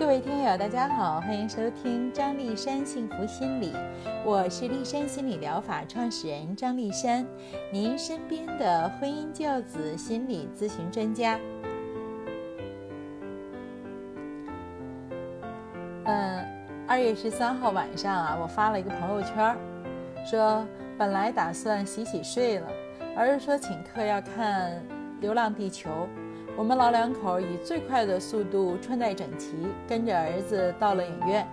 各位听友，大家好，欢迎收听张丽山幸福心理，我是丽山心理疗法创始人张丽山，您身边的婚姻教子心理咨询专家。嗯，二月十三号晚上啊，我发了一个朋友圈，说本来打算洗洗睡了，儿子说请客要看《流浪地球》。我们老两口以最快的速度穿戴整齐，跟着儿子到了影院。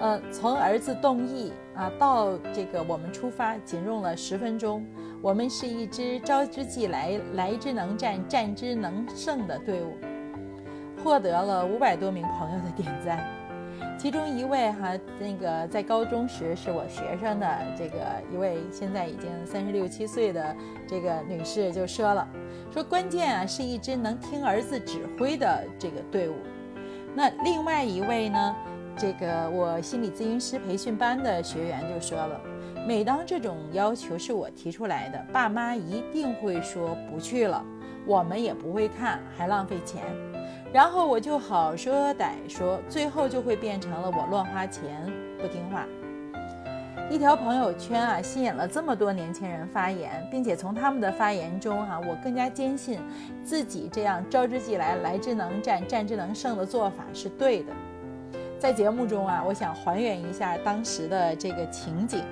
呃，从儿子动意啊到这个我们出发，仅用了十分钟。我们是一支招之即来、来之能战、战之能胜的队伍，获得了五百多名朋友的点赞。其中一位哈，那个在高中时是我学生的这个一位，现在已经三十六七岁的这个女士就说了，说关键啊是一支能听儿子指挥的这个队伍。那另外一位呢，这个我心理咨询师培训班的学员就说了，每当这种要求是我提出来的，爸妈一定会说不去了，我们也不会看，还浪费钱。然后我就好说歹说，最后就会变成了我乱花钱不听话。一条朋友圈啊，吸引了这么多年轻人发言，并且从他们的发言中哈，我更加坚信自己这样招之即来、来之能战、战之能胜的做法是对的。在节目中啊，我想还原一下当时的这个情景。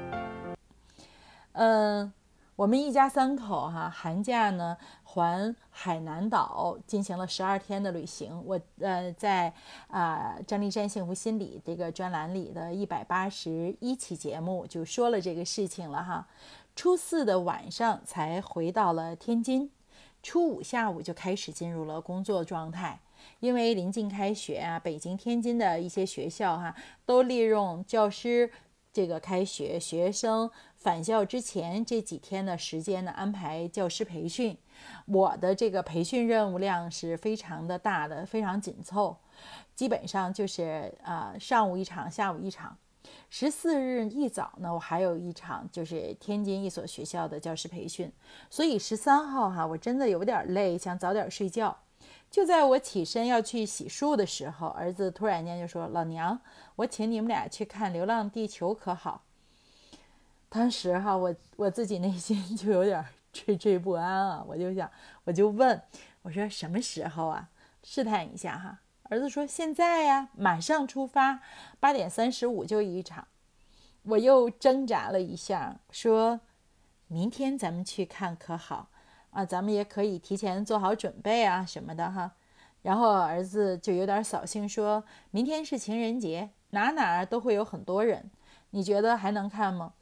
嗯。我们一家三口哈，寒假呢环海南岛进行了十二天的旅行。我呃在啊张丽山幸福心理这个专栏里的一百八十一期节目就说了这个事情了哈。初四的晚上才回到了天津，初五下午就开始进入了工作状态。因为临近开学啊，北京、天津的一些学校哈都利用教师。这个开学，学生返校之前这几天的时间呢，安排教师培训。我的这个培训任务量是非常的大的，非常紧凑，基本上就是啊，上午一场，下午一场。十四日一早呢，我还有一场，就是天津一所学校的教师培训。所以十三号哈，我真的有点累，想早点睡觉。就在我起身要去洗漱的时候，儿子突然间就说：“老娘，我请你们俩去看《流浪地球》，可好？”当时哈，我我自己内心 就有点惴惴不安啊，我就想，我就问我说：“什么时候啊？”试探一下哈。儿子说：“现在呀，马上出发，八点三十五就一场。”我又挣扎了一下，说：“明天咱们去看可好？”啊，咱们也可以提前做好准备啊，什么的哈。然后儿子就有点扫兴，说明天是情人节，哪哪都会有很多人，你觉得还能看吗？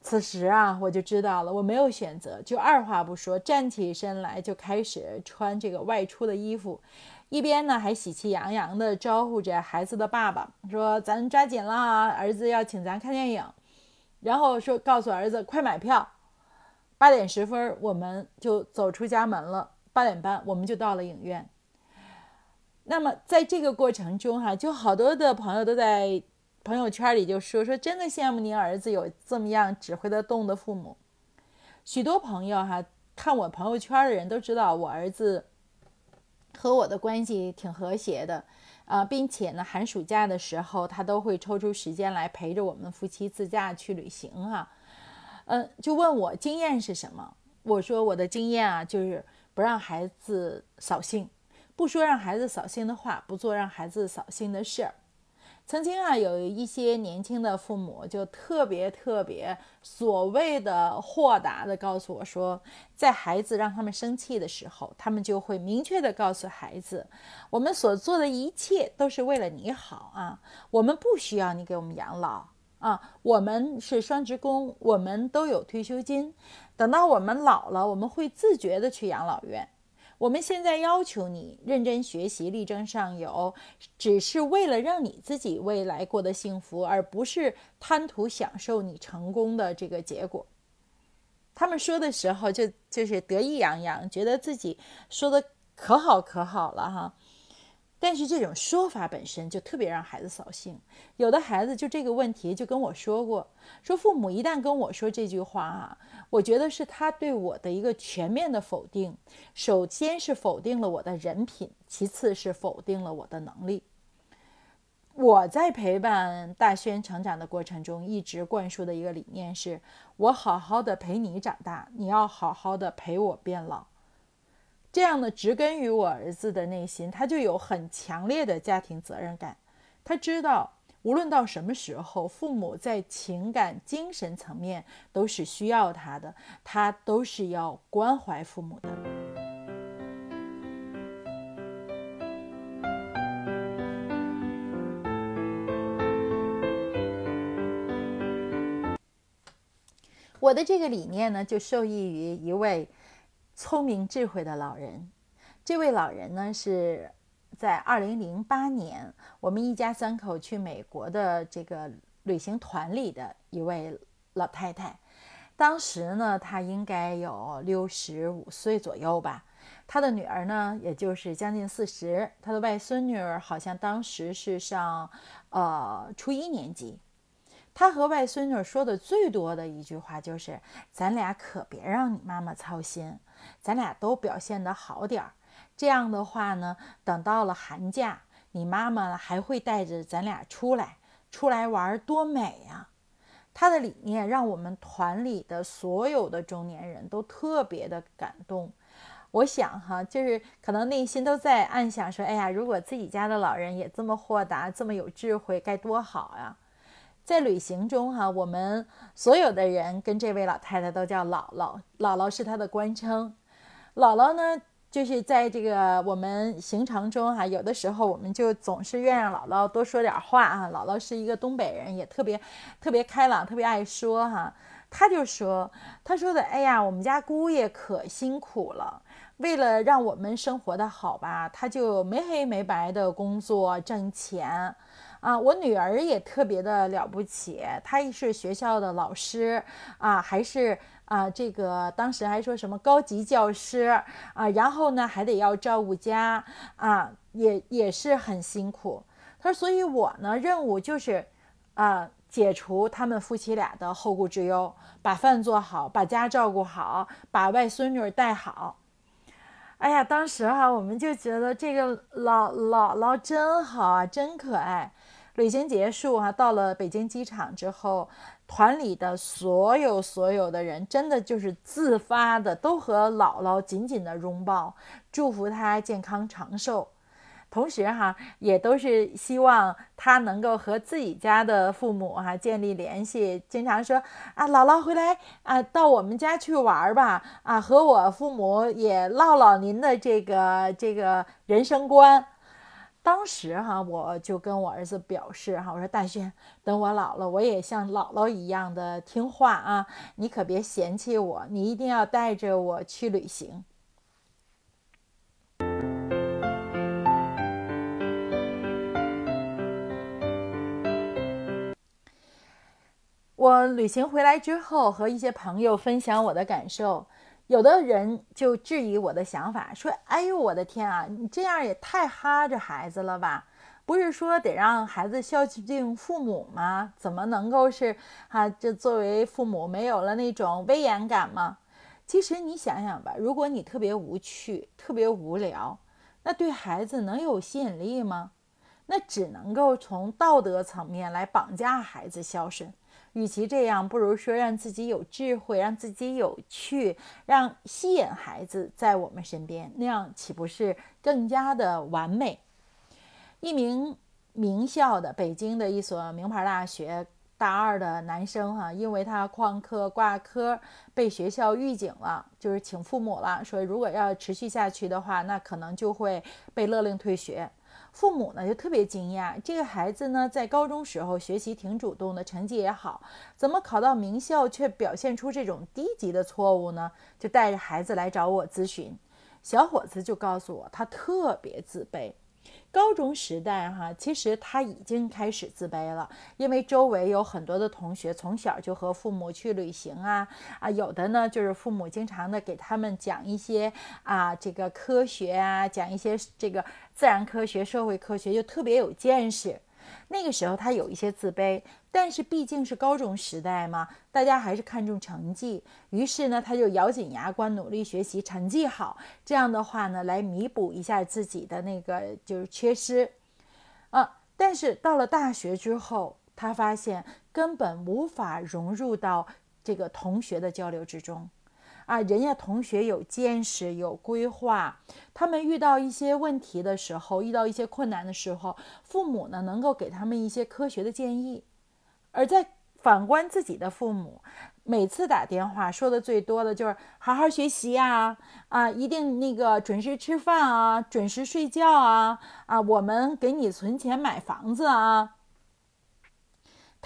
此时啊，我就知道了，我没有选择，就二话不说，站起身来就开始穿这个外出的衣服，一边呢还喜气洋洋地招呼着孩子的爸爸，说咱抓紧了，儿子要请咱看电影，然后说告诉儿子快买票。八点十分，我们就走出家门了。八点半，我们就到了影院。那么，在这个过程中，哈，就好多的朋友都在朋友圈里就说说，真的羡慕您儿子有这么样指挥得动的父母。许多朋友哈，看我朋友圈的人都知道，我儿子和我的关系挺和谐的啊，并且呢，寒暑假的时候，他都会抽出时间来陪着我们夫妻自驾去旅行哈。嗯，就问我经验是什么？我说我的经验啊，就是不让孩子扫兴，不说让孩子扫兴的话，不做让孩子扫兴的事儿。曾经啊，有一些年轻的父母就特别特别所谓的豁达的告诉我说，在孩子让他们生气的时候，他们就会明确的告诉孩子，我们所做的一切都是为了你好啊，我们不需要你给我们养老。啊，我们是双职工，我们都有退休金。等到我们老了，我们会自觉的去养老院。我们现在要求你认真学习，力争上游，只是为了让你自己未来过得幸福，而不是贪图享受你成功的这个结果。他们说的时候，就就是得意洋洋，觉得自己说的可好可好了哈。但是这种说法本身就特别让孩子扫兴。有的孩子就这个问题就跟我说过，说父母一旦跟我说这句话啊，我觉得是他对我的一个全面的否定。首先是否定了我的人品，其次是否定了我的能力。我在陪伴大轩成长的过程中，一直灌输的一个理念是：我好好的陪你长大，你要好好的陪我变老。这样的植根于我儿子的内心，他就有很强烈的家庭责任感。他知道，无论到什么时候，父母在情感、精神层面都是需要他的，他都是要关怀父母的。我的这个理念呢，就受益于一位聪明智慧的老人。这位老人呢，是在二零零八年我们一家三口去美国的这个旅行团里的一位老太太。当时呢，她应该有六十五岁左右吧。她的女儿呢，也就是将近四十。她的外孙女儿好像当时是上呃初一年级。他和外孙女说的最多的一句话就是：“咱俩可别让你妈妈操心，咱俩都表现得好点儿。这样的话呢，等到了寒假，你妈妈还会带着咱俩出来，出来玩，多美呀！”他的理念让我们团里的所有的中年人都特别的感动。我想哈，就是可能内心都在暗想说：“哎呀，如果自己家的老人也这么豁达，这么有智慧，该多好呀！”在旅行中，哈，我们所有的人跟这位老太太都叫姥姥，姥姥是她的官称。姥姥呢，就是在这个我们行程中，哈，有的时候我们就总是愿让姥姥多说点话啊。姥姥是一个东北人，也特别特别开朗，特别爱说哈。他就说，他说的，哎呀，我们家姑爷可辛苦了，为了让我们生活的好吧，他就没黑没白的工作挣钱。啊，我女儿也特别的了不起，她是学校的老师啊，还是啊这个当时还说什么高级教师啊，然后呢还得要照顾家啊，也也是很辛苦。他说，所以我呢任务就是啊解除他们夫妻俩的后顾之忧，把饭做好，把家照顾好，把外孙女带好。哎呀，当时哈我们就觉得这个姥姥姥真好啊，真可爱。旅行结束哈，到了北京机场之后，团里的所有所有的人真的就是自发的，都和姥姥紧紧的拥抱，祝福她健康长寿，同时哈也都是希望他能够和自己家的父母哈建立联系，经常说啊姥姥回来啊到我们家去玩吧啊和我父母也唠唠您的这个这个人生观。当时哈，我就跟我儿子表示哈，我说大轩，等我老了，我也像姥姥一样的听话啊，你可别嫌弃我，你一定要带着我去旅行。我旅行回来之后，和一些朋友分享我的感受。有的人就质疑我的想法，说：“哎呦，我的天啊，你这样也太哈着孩子了吧？不是说得让孩子孝敬父母吗？怎么能够是哈？这作为父母没有了那种威严感吗？其实你想想吧，如果你特别无趣、特别无聊，那对孩子能有吸引力吗？那只能够从道德层面来绑架孩子孝顺。”与其这样，不如说让自己有智慧，让自己有趣，让吸引孩子在我们身边，那样岂不是更加的完美？一名名校的北京的一所名牌大学大二的男生哈，因为他旷课挂科，被学校预警了，就是请父母了，说如果要持续下去的话，那可能就会被勒令退学。父母呢就特别惊讶，这个孩子呢在高中时候学习挺主动的，成绩也好，怎么考到名校却表现出这种低级的错误呢？就带着孩子来找我咨询，小伙子就告诉我，他特别自卑。高中时代，哈，其实他已经开始自卑了，因为周围有很多的同学从小就和父母去旅行啊，啊，有的呢就是父母经常的给他们讲一些啊这个科学啊，讲一些这个自然科学、社会科学，就特别有见识。那个时候他有一些自卑，但是毕竟是高中时代嘛，大家还是看重成绩，于是呢，他就咬紧牙关努力学习，成绩好，这样的话呢，来弥补一下自己的那个就是缺失。啊，但是到了大学之后，他发现根本无法融入到这个同学的交流之中。啊，人家同学有见识、有规划，他们遇到一些问题的时候，遇到一些困难的时候，父母呢能够给他们一些科学的建议，而在反观自己的父母，每次打电话说的最多的就是好好学习啊，啊，一定那个准时吃饭啊，准时睡觉啊，啊，我们给你存钱买房子啊。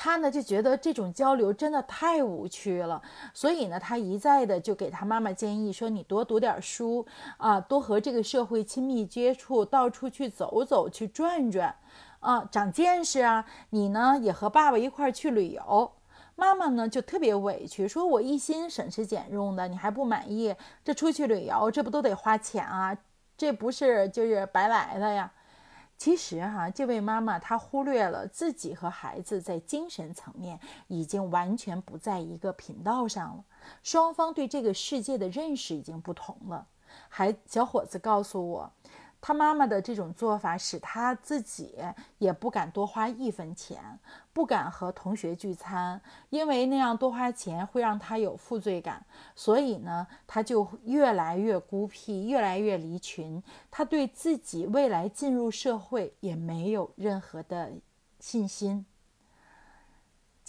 他呢就觉得这种交流真的太无趣了，所以呢，他一再的就给他妈妈建议说：“你多读点书啊，多和这个社会亲密接触，到处去走走，去转转，啊，长见识啊。你呢也和爸爸一块儿去旅游。”妈妈呢就特别委屈，说：“我一心省吃俭用的，你还不满意？这出去旅游，这不都得花钱啊？这不是就是白来的呀？”其实哈，这位妈妈她忽略了自己和孩子在精神层面已经完全不在一个频道上了，双方对这个世界的认识已经不同了。孩小伙子告诉我。他妈妈的这种做法使他自己也不敢多花一分钱，不敢和同学聚餐，因为那样多花钱会让他有负罪感。所以呢，他就越来越孤僻，越来越离群。他对自己未来进入社会也没有任何的信心。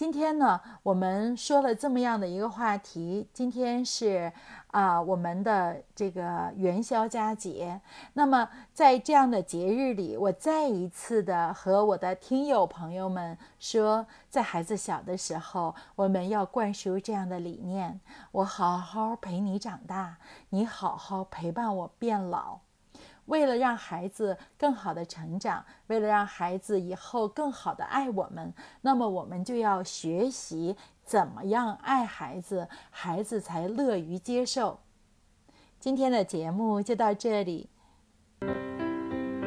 今天呢，我们说了这么样的一个话题。今天是啊，我们的这个元宵佳节。那么在这样的节日里，我再一次的和我的听友朋友们说，在孩子小的时候，我们要灌输这样的理念：我好好陪你长大，你好好陪伴我变老。为了让孩子更好的成长，为了让孩子以后更好的爱我们，那么我们就要学习怎么样爱孩子，孩子才乐于接受。今天的节目就到这里，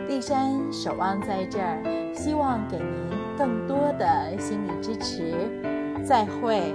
丽山守望在这儿，希望给您更多的心理支持。再会。